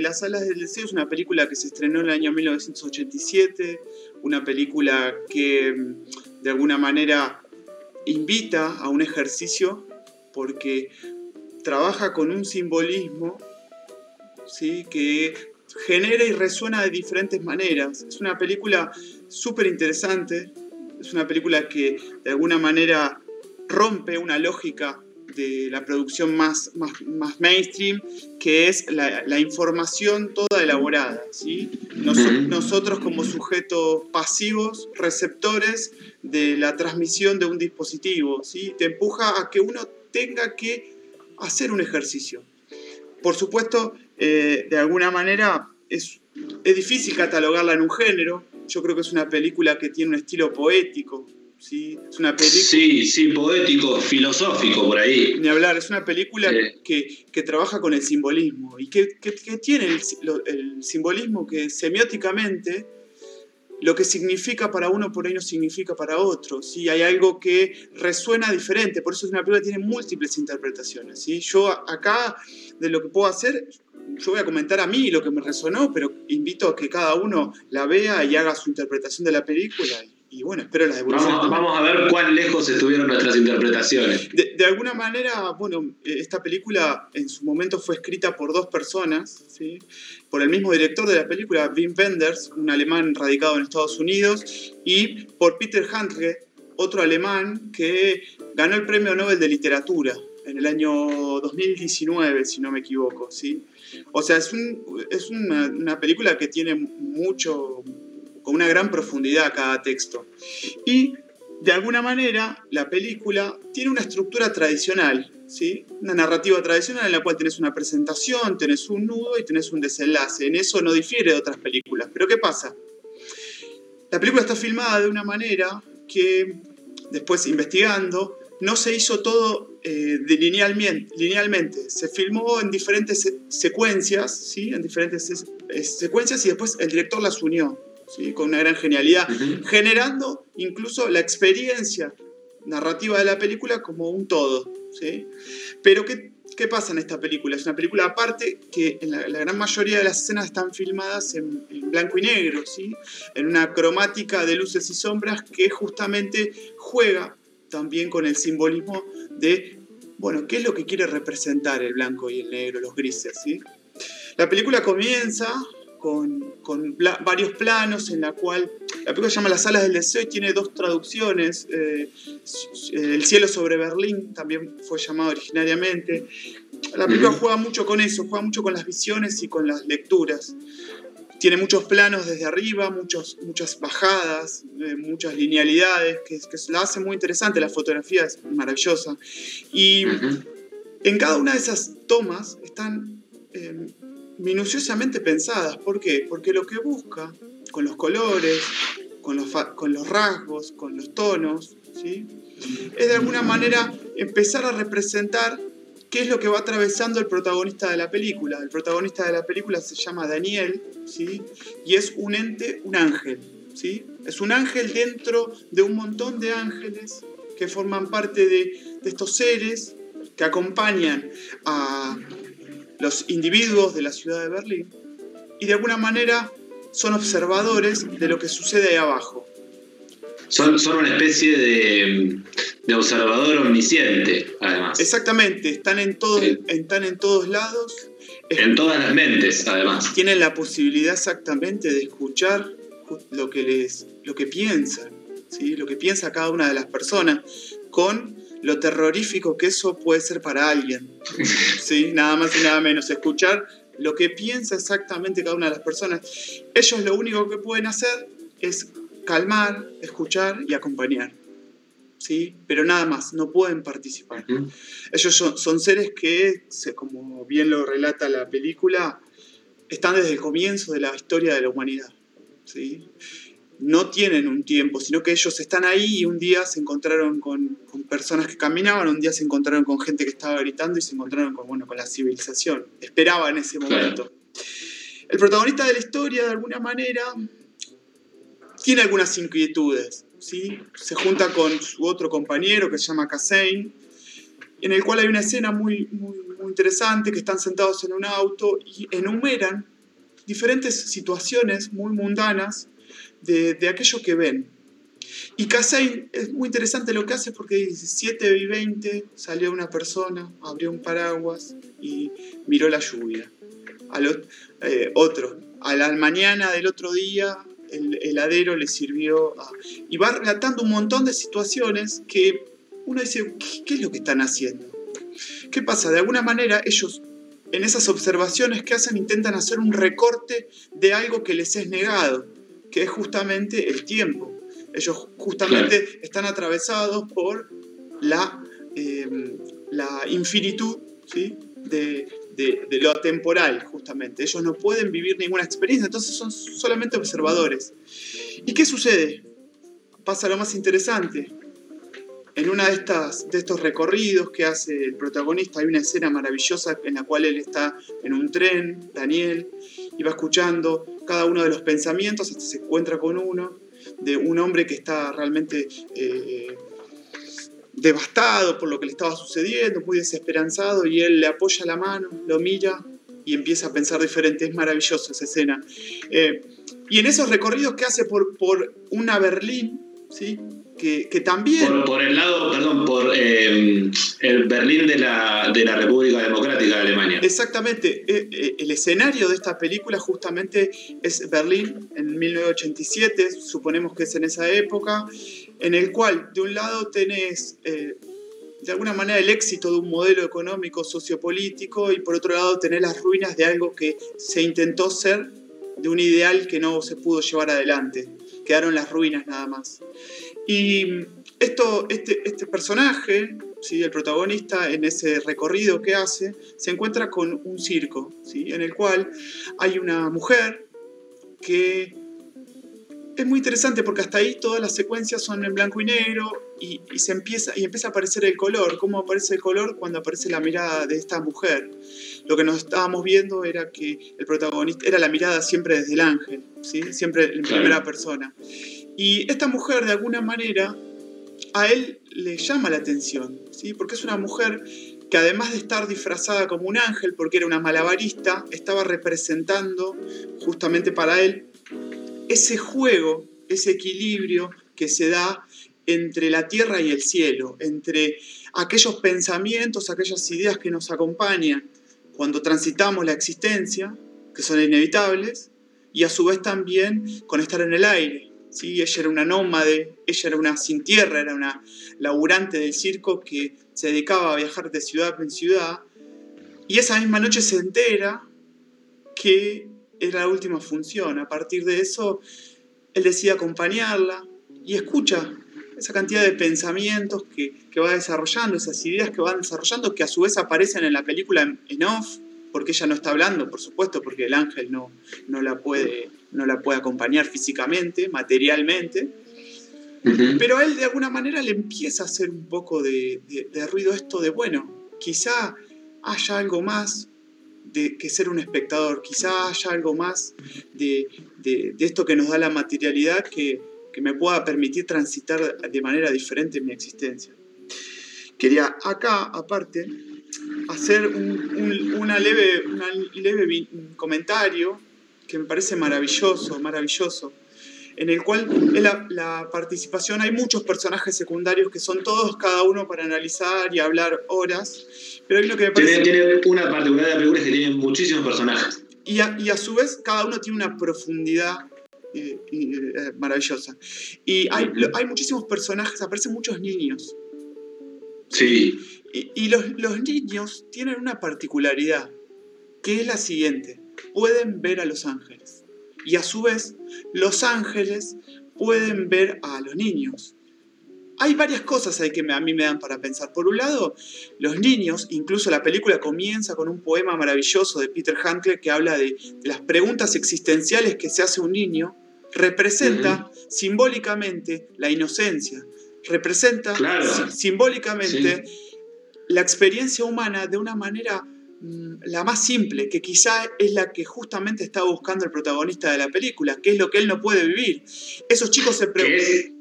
Las alas del deseo es una película que se estrenó en el año 1987, una película que mm, de alguna manera invita a un ejercicio porque trabaja con un simbolismo ¿sí? que genera y resuena de diferentes maneras. Es una película súper interesante, es una película que de alguna manera rompe una lógica de la producción más, más, mainstream, que es la, información toda elaborada. ¿sí? nosotros como sujetos pasivos, receptores de la transmisión de un dispositivo, ¿sí? te empuja a que uno tenga que hacer un ejercicio. Por supuesto, eh, de alguna manera es, es difícil catalogarla en un género. Yo creo que es una película que tiene un estilo poético, ¿sí? Es una película... Sí, sí, poético, filosófico por ahí. Ni hablar, es una película que, que, trabaja con el simbolismo y que, que, tiene el, el, simbolismo que semióticamente lo que significa para uno por ahí no significa para otro. ¿sí? Hay algo que resuena diferente, por eso es una película que tiene múltiples interpretaciones. ¿sí? Yo acá, de lo que puedo hacer, yo voy a comentar a mí lo que me resonó, pero invito a que cada uno la vea y haga su interpretación de la película. Y bueno, espero la devolución. Vamos, vamos, a ver cuán lejos estuvieron nuestras interpretaciones. De, alguna manera, bueno, esta película en su momento fue escrita por dos personas, ¿sí? por el mismo director de la película, Wim Wenders, un alemán radicado en Estados Unidos, y por Peter Handke, otro alemán que ganó el Premio Nobel de Literatura en el año 2019, si no me equivoco. ¿sí? O sea, es, un, es una, una película que tiene mucho con una gran profundidad cada texto. Y de alguna manera la película tiene una estructura tradicional, ¿sí? una narrativa tradicional en la cual tenés una presentación, tenés un nudo y tenés un desenlace. En eso no difiere de otras películas. Pero ¿qué pasa? La película está filmada de una manera que, después investigando, no se hizo todo eh, linealmente, linealmente, Se filmó en diferentes secuencias, ¿sí? En diferentes secuencias y después el director las unió con una gran genialidad, generando incluso la experiencia narrativa de la película como un todo. ¿sí? Pero ¿qué, ¿qué, pasa en esta película? Es una película aparte que en la, gran mayoría de las escenas están filmadas en, blanco y negro, ¿sí? en una cromática de luces y sombras que justamente juega también con el simbolismo de, bueno, ¿qué es lo que quiere representar el blanco y el negro, los grises? ¿sí? La película comienza con, varios planos en la cual la película se llama Las alas del deseo y tiene dos traducciones. Eh, el cielo sobre Berlín también fue llamado originariamente. La película juega mucho con eso, juega mucho con las visiones y con las lecturas. Tiene muchos planos desde arriba, muchos, muchas bajadas, eh, muchas linealidades, que, que, la hace muy interesante. La fotografía es maravillosa. Y en cada una de esas tomas están eh, minuciosamente pensadas. ¿Por qué? Porque lo que busca con los colores, con los, con los rasgos, con los tonos, ¿sí? es de alguna manera empezar a representar qué es lo que va atravesando el protagonista de la película. El protagonista de la película se llama Daniel, ¿sí? y es un ente, un ángel. ¿sí? Es un ángel dentro de un montón de ángeles que forman parte de, de estos seres que acompañan a, los individuos de la ciudad de Berlín y de alguna manera son observadores de lo que sucede ahí abajo. Son, son una especie de, observador omnisciente, además. Exactamente, están en, todos, están en todos lados. En todas las mentes, además. Tienen la posibilidad exactamente de escuchar lo que, les, lo que piensan, ¿sí? lo que piensa cada una de las personas, con lo terrorífico que eso puede ser para alguien. ¿sí? Nada más y nada menos. Escuchar lo que piensa exactamente cada una de las personas. Ellos lo único que pueden hacer es calmar, escuchar y acompañar. ¿sí? Pero nada más, no pueden participar. Ellos son, son, seres que, como bien lo relata la película, están desde el comienzo de la historia de la humanidad. ¿sí? No tienen un tiempo, sino que ellos están ahí y un día se encontraron con, personas que caminaban, un día se encontraron con gente que estaba gritando y se encontraron con, bueno, con la civilización. Esperaba en ese momento. El protagonista de la historia, de alguna manera, tiene algunas inquietudes. ¿sí? Se junta con su otro compañero que se llama Kassein, en el cual hay una escena muy, muy, muy interesante, que están sentados en un auto y enumeran diferentes situaciones muy mundanas de, de aquello que ven. Y Kasei es muy interesante lo que hace porque dice 7 y 20 salió una persona, abrió un paraguas y miró la lluvia. Al, eh, otro, a la mañana del otro día el heladero le sirvió. Y va relatando un montón de situaciones que uno dice, ¿qué, es lo que están haciendo? ¿Qué pasa? De alguna manera ellos en esas observaciones que hacen intentan hacer un recorte de algo que les es negado, que es justamente el tiempo. Ellos justamente están atravesados por la, em, la infinitud ¿sí? de, de, lo temporal, justamente. Ellos no pueden vivir ninguna experiencia, entonces son solamente observadores. ¿Y qué sucede? Pasa lo más interesante. En una de, estas, de estos recorridos que hace el protagonista hay una escena maravillosa en la cual él está en un tren, Daniel, y va escuchando cada uno de los pensamientos hasta se encuentra con uno, de un hombre que está realmente eh, devastado por lo que le estaba sucediendo, muy desesperanzado, y él le apoya la mano, lo mira y empieza a pensar diferente. Es maravillosa esa escena. Eh, y en esos recorridos que hace por, por una Berlín, ¿sí? Que, también... Por, el lado, perdón, por eh, el Berlín de la, de la, República Democrática de Alemania. Exactamente. Eh, el escenario de esta película justamente es Berlín en 1987, suponemos que es en esa época, en el cual de un lado tenés eh, de alguna manera el éxito de un modelo económico sociopolítico y por otro lado tenés las ruinas de algo que se intentó ser de un ideal que no se pudo llevar adelante. Quedaron las ruinas nada más. Y esto, este, este personaje, ¿sí? el protagonista, en ese recorrido que hace, se encuentra con un circo, ¿sí? en el cual hay una mujer que es muy interesante porque hasta ahí todas las secuencias son en blanco y negro y, se empieza, y empieza a aparecer el color. ¿Cómo aparece el color? Cuando aparece la mirada de esta mujer. Lo que nos estábamos viendo era que el protagonista era la mirada siempre desde el ángel, ¿sí? siempre en primera persona. Y esta mujer, de alguna manera, a él le llama la atención, ¿sí? porque es una mujer que además de estar disfrazada como un ángel, porque era una malabarista, estaba representando justamente para él ese juego, ese equilibrio que se da entre la tierra y el cielo, entre aquellos pensamientos, aquellas ideas que nos acompañan cuando transitamos la existencia, que son inevitables, y a su vez también con estar en el aire. ¿Sí? Ella era una nómade, ella era una sin tierra, era una laburante del circo que se dedicaba a viajar de ciudad en ciudad, y esa misma noche se entera que era la última función. A partir de eso, él decide acompañarla y escucha esa cantidad de pensamientos que, va desarrollando, esas ideas que va desarrollando, que a su vez aparecen en la película en, off, porque ella no está hablando, por supuesto, porque el ángel no, no, la, puede, no la puede acompañar físicamente, materialmente. Pero él de alguna manera le empieza a hacer un poco de, de ruido esto de, bueno, quizá haya algo más de, que ser un espectador. Quizá haya algo más de, esto que nos da la materialidad que, me pueda permitir transitar de manera diferente mi existencia. Quería acá, aparte, hacer un, una leve, una leve comentario que me parece maravilloso, maravilloso en el cual en la, participación hay muchos personajes secundarios que son todos cada uno para analizar y hablar horas, pero hay uno que me parece... Tiene, una particularidad de la película es que tiene muchísimos personajes. Y a, y a, su vez cada uno tiene una profundidad eh, eh, maravillosa. Y hay, hay, muchísimos personajes, aparecen muchos niños. Sí. Y, y los, los niños tienen una particularidad, que es la siguiente. Pueden ver a los ángeles y a su vez los ángeles pueden ver a los niños. Hay varias cosas ahí que a mí me dan para pensar. Por un lado, los niños, incluso la película comienza con un poema maravilloso de Peter Handke que habla de, las preguntas existenciales que se hace un niño, representa simbólicamente la inocencia, representa simbólicamente la experiencia humana de una manera la más simple, que quizá es la que justamente está buscando el protagonista de la película, que es lo que él no puede vivir. Esos chicos se preguntan...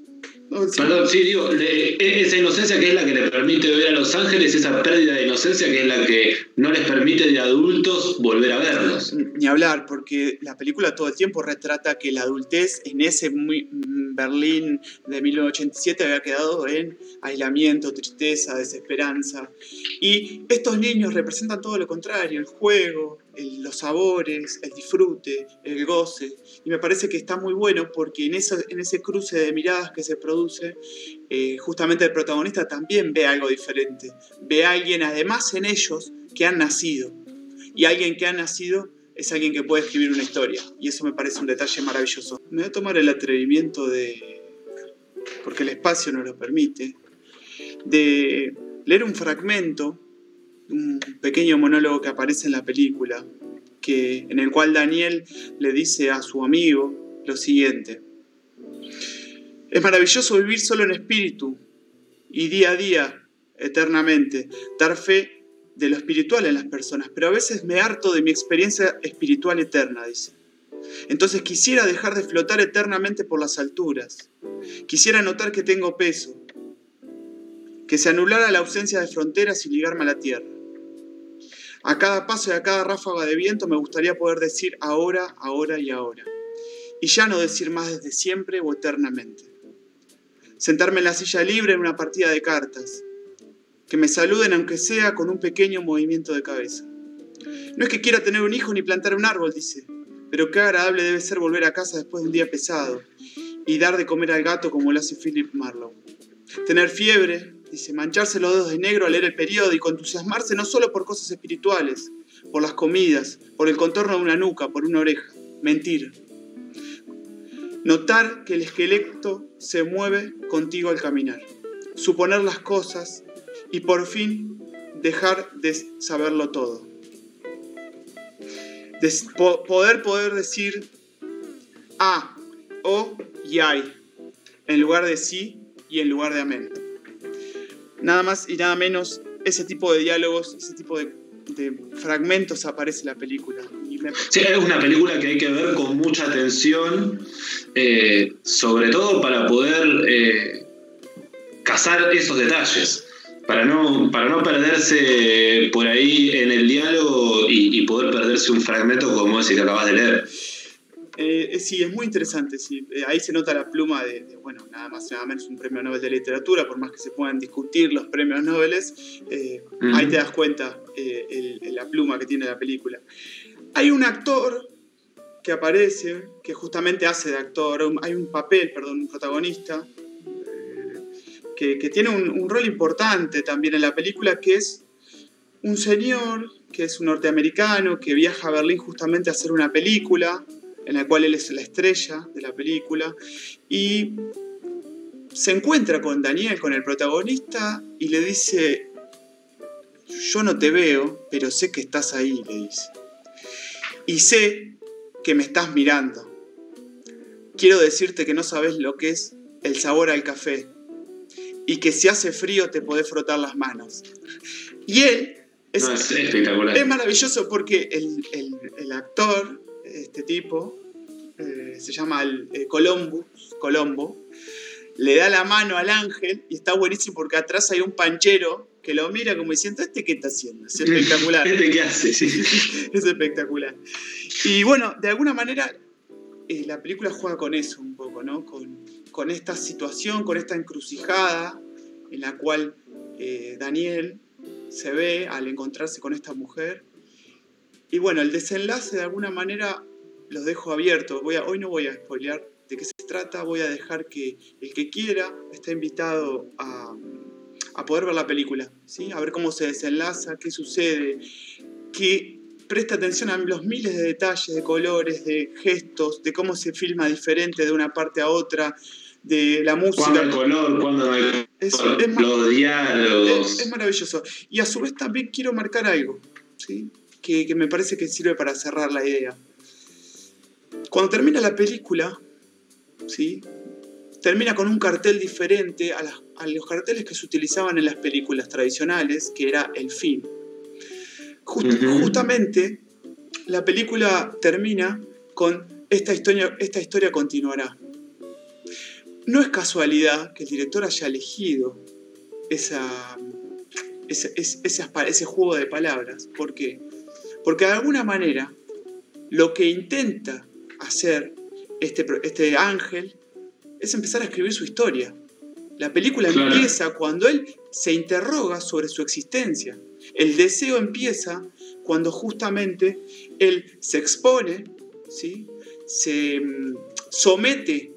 Perdón, sí, digo, e, esa inocencia que es la que le permite ver a Los Ángeles, esa pérdida de inocencia que es la que no les permite de adultos volver a verlos. Ni hablar, porque la película todo el tiempo retrata que la adultez en ese mm, Berlín de 1987 había quedado en aislamiento, tristeza, desesperanza. Y estos niños representan todo lo contrario, el juego, los sabores, el disfrute, el goce. Y me parece que está muy bueno porque en, en ese cruce de miradas que se produce, eh, justamente el protagonista también ve algo diferente. Ve a alguien, además en ellos, que han nacido. Y alguien que ha nacido es alguien que puede escribir una historia. Y eso me parece un detalle maravilloso. Me voy a tomar el atrevimiento de, porque el espacio no lo permite, de leer un fragmento un pequeño monólogo que aparece en la película, que, en el cual Daniel le dice a su amigo lo siguiente. Es maravilloso vivir solo en espíritu y día a día, eternamente, dar fe de lo espiritual en las personas, pero a veces me harto de mi experiencia espiritual eterna, dice. Entonces quisiera dejar de flotar eternamente por las alturas. Quisiera notar que tengo peso, que se anulara la ausencia de fronteras y ligarme a la tierra. A cada paso y a cada ráfaga de viento me gustaría poder decir ahora, ahora y ahora. Y ya no decir más desde siempre o eternamente. Sentarme en la silla libre en una partida de cartas. Que me saluden aunque sea con un pequeño movimiento de cabeza. No es que quiera tener un hijo ni plantar un árbol, dice, pero qué agradable debe ser volver a casa después de un día pesado y dar de comer al gato como lo hace Philip Marlowe. Tener fiebre, Dice, mancharse los dedos de negro al leer el periódico, entusiasmarse no solo por cosas espirituales, por las comidas, por el contorno de una nuca, por una oreja. Mentir. Notar que el esqueleto se mueve contigo al caminar. Suponer las cosas y por fin dejar de saberlo todo. poder poder decir a, o y ay, en lugar de sí y en lugar de amén nada más y nada menos ese tipo de diálogos, ese tipo de, fragmentos aparece en la película. Sí, es una película que hay que ver con mucha atención, eh, sobre todo para poder eh, cazar esos detalles, para no, para no perderse por ahí en el diálogo y, y poder perderse un fragmento como ese que acabas de leer. Eh, eh, sí, es muy interesante. Sí. Eh, ahí se nota la pluma de, bueno, nada más nada menos un premio Nobel de literatura, por más que se puedan discutir los premios Nobel, ahí te das cuenta la pluma que tiene la película. Hay un actor que aparece, que justamente hace de actor, hay un papel, perdón, un protagonista, que, tiene un, un rol importante también en la película, que es un señor que es un norteamericano que viaja a Berlín justamente a hacer una película en la cual él es la estrella de la película, y se encuentra con Daniel, con el protagonista, y le dice, yo no te veo, pero sé que estás ahí, le dice. Y sé que me estás mirando. Quiero decirte que no sabes lo que es el sabor al café y que si hace frío te podés frotar las manos. Y él es, es, maravilloso porque el, el actor este tipo, eh, se llama el, eh, Colombo, le da la mano al ángel y está buenísimo porque atrás hay un panchero que lo mira como diciendo, ¿este qué está haciendo? Es espectacular. ¿Este qué hace? es espectacular. Y bueno, de alguna manera eh, la película juega con eso un poco, ¿no? Con, con esta situación, con esta encrucijada en la cual Daniel se ve al encontrarse con esta mujer y bueno, el desenlace de alguna manera los dejo abiertos. Voy a, hoy no voy a spoilear de qué se trata, voy a dejar que el que quiera esté invitado a, poder ver la película, ¿sí? a ver cómo se desenlaza, qué sucede, que presta atención a los miles de detalles, de colores, de gestos, de cómo se filma diferente de una parte a otra, de la música. Cuando el color, cuando el los diálogos. Es, maravilloso. Y a su vez también quiero marcar algo, ¿sí? Que, me parece que sirve para cerrar la idea. Cuando termina la película, ¿sí? termina con un cartel diferente a, los carteles que se utilizaban en las películas tradicionales, que era el fin. Justamente la película termina con esta historia, esta historia continuará. no es casualidad que el director haya elegido esa, ese, ese, juego de palabras. ¿Por qué? Porque de alguna manera lo que intenta hacer este, este ángel es empezar a escribir su historia. La película empieza cuando él se interroga sobre su existencia. El deseo empieza cuando justamente él se expone, ¿sí? se mm, somete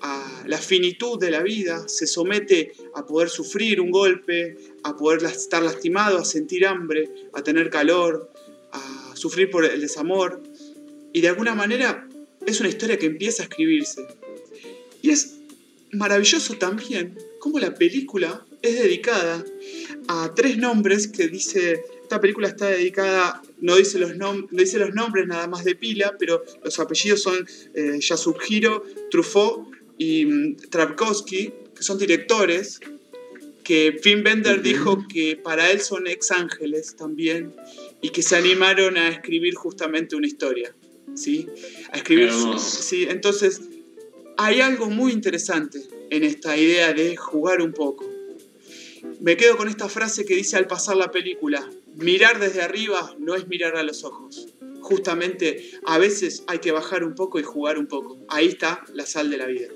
a la finitud de la vida, se somete a poder sufrir un golpe, a poder estar lastimado, a sentir hambre, a tener calor, sufrir por el desamor. Y de alguna manera es una historia que empieza a escribirse. Y es maravilloso también cómo la película es dedicada a tres nombres que dice, esta película está dedicada, no dice los, dice los nombres nada más de pila, pero los apellidos son eh, Truffaut y mm, Travkovsky, que son directores, que Finn Bender dijo que para él son ex ángeles también y que se animaron a escribir justamente una historia, ¿sí? A escribir, sí, entonces hay algo muy interesante en esta idea de jugar un poco. Me quedo con esta frase que dice al pasar la película, mirar desde arriba no es mirar a los ojos. Justamente a veces hay que bajar un poco y jugar un poco. Ahí está la sal de la vida.